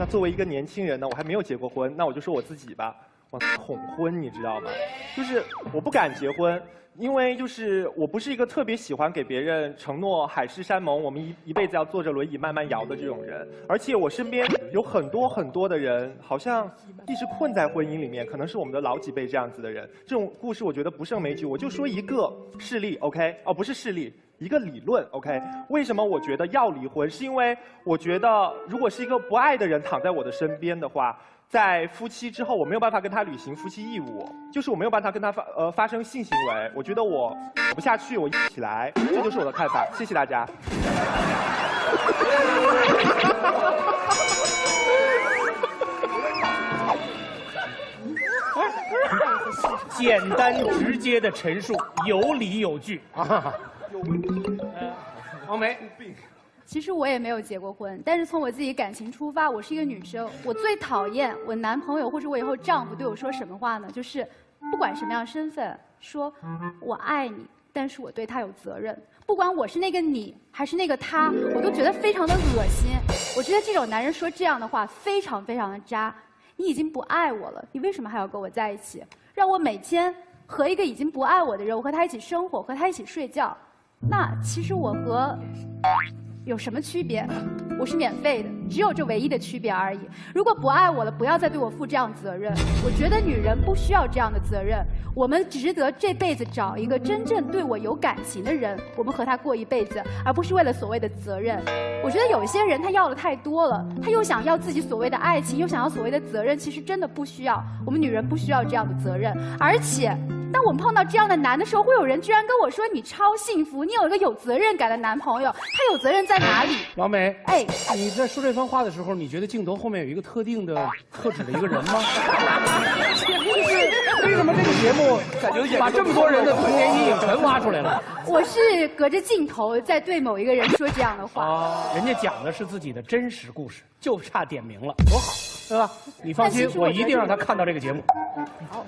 那作为一个年轻人呢，我还没有结过婚，那我就说我自己吧，我恐婚，你知道吗？就是我不敢结婚。因为就是我不是一个特别喜欢给别人承诺海誓山盟，我们一一辈子要坐着轮椅慢慢摇的这种人，而且我身边有很多很多的人，好像一直困在婚姻里面，可能是我们的老几辈这样子的人。这种故事我觉得不胜枚举，我就说一个事例，OK？哦，不是事例，一个理论，OK？为什么我觉得要离婚？是因为我觉得如果是一个不爱的人躺在我的身边的话。在夫妻之后，我没有办法跟他履行夫妻义务，就是我没有办法跟他发呃发生性行为。我觉得我活不下去，我一起来，这就是我的看法。谢谢大家。简单直接的陈述，有理有据。啊王梅。其实我也没有结过婚，但是从我自己感情出发，我是一个女生，我最讨厌我男朋友或者我以后丈夫对我说什么话呢？就是不管什么样身份，说我爱你，但是我对他有责任。不管我是那个你还是那个他，我都觉得非常的恶心。我觉得这种男人说这样的话非常非常的渣。你已经不爱我了，你为什么还要跟我在一起？让我每天和一个已经不爱我的人，我和他一起生活，和他一起睡觉，那其实我和。有什么区别？我是免费的，只有这唯一的区别而已。如果不爱我了，不要再对我负这样责任。我觉得女人不需要这样的责任。我们值得这辈子找一个真正对我有感情的人，我们和他过一辈子，而不是为了所谓的责任。我觉得有一些人他要的太多了，他又想要自己所谓的爱情，又想要所谓的责任，其实真的不需要。我们女人不需要这样的责任，而且。当我们碰到这样的男的时候，会有人居然跟我说：“你超幸福，你有一个有责任感的男朋友。”他有责任在哪里？王梅，哎，你在说这番话的时候，你觉得镜头后面有一个特定的、特指的一个人吗？节目感觉把这么多人的童年阴影全挖出来了？我是隔着镜头在对某一个人说这样的话。啊，人家讲的是自己的真实故事，就差点名了，多好，对吧？你放心，我一定让他看到这个节目。好。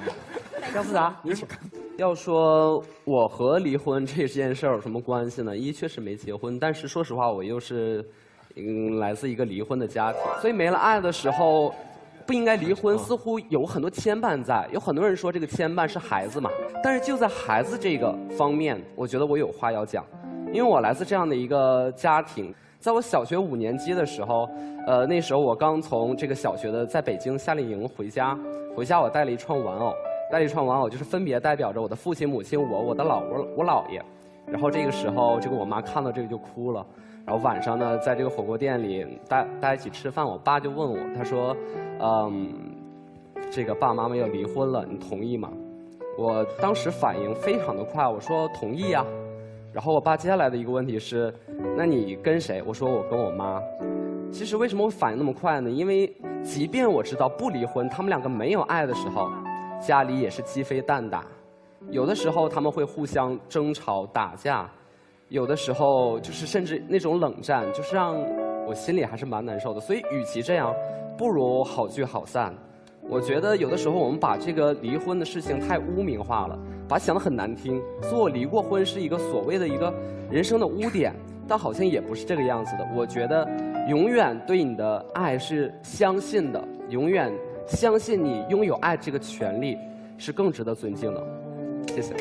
姜思达，你请。要说我和离婚这件事儿有什么关系呢？一确实没结婚，但是说实话，我又是嗯来自一个离婚的家庭，所以没了爱的时候，不应该离婚，似乎有很多牵绊在。有很多人说这个牵绊是孩子嘛，但是就在孩子这个方面，我觉得我有话要讲，因为我来自这样的一个家庭，在我小学五年级的时候，呃那时候我刚从这个小学的在北京夏令营回家，回家我带了一串玩偶。带了一串玩偶，就是分别代表着我的父亲、母亲、我、我的姥我、我姥爷。然后这个时候，这个我妈看到这个就哭了。然后晚上呢，在这个火锅店里，大大家一起吃饭，我爸就问我，他说：“嗯，这个爸爸妈妈要离婚了，你同意吗？”我当时反应非常的快，我说：“同意呀。”然后我爸接下来的一个问题是：“那你跟谁？”我说：“我跟我妈。”其实为什么我反应那么快呢？因为即便我知道不离婚，他们两个没有爱的时候。家里也是鸡飞蛋打，有的时候他们会互相争吵打架，有的时候就是甚至那种冷战，就是让我心里还是蛮难受的。所以，与其这样，不如好聚好散。我觉得有的时候我们把这个离婚的事情太污名化了，把它想得很难听，说我离过婚是一个所谓的一个人生的污点，但好像也不是这个样子的。我觉得，永远对你的爱是相信的，永远。相信你拥有爱这个权利，是更值得尊敬的。谢谢。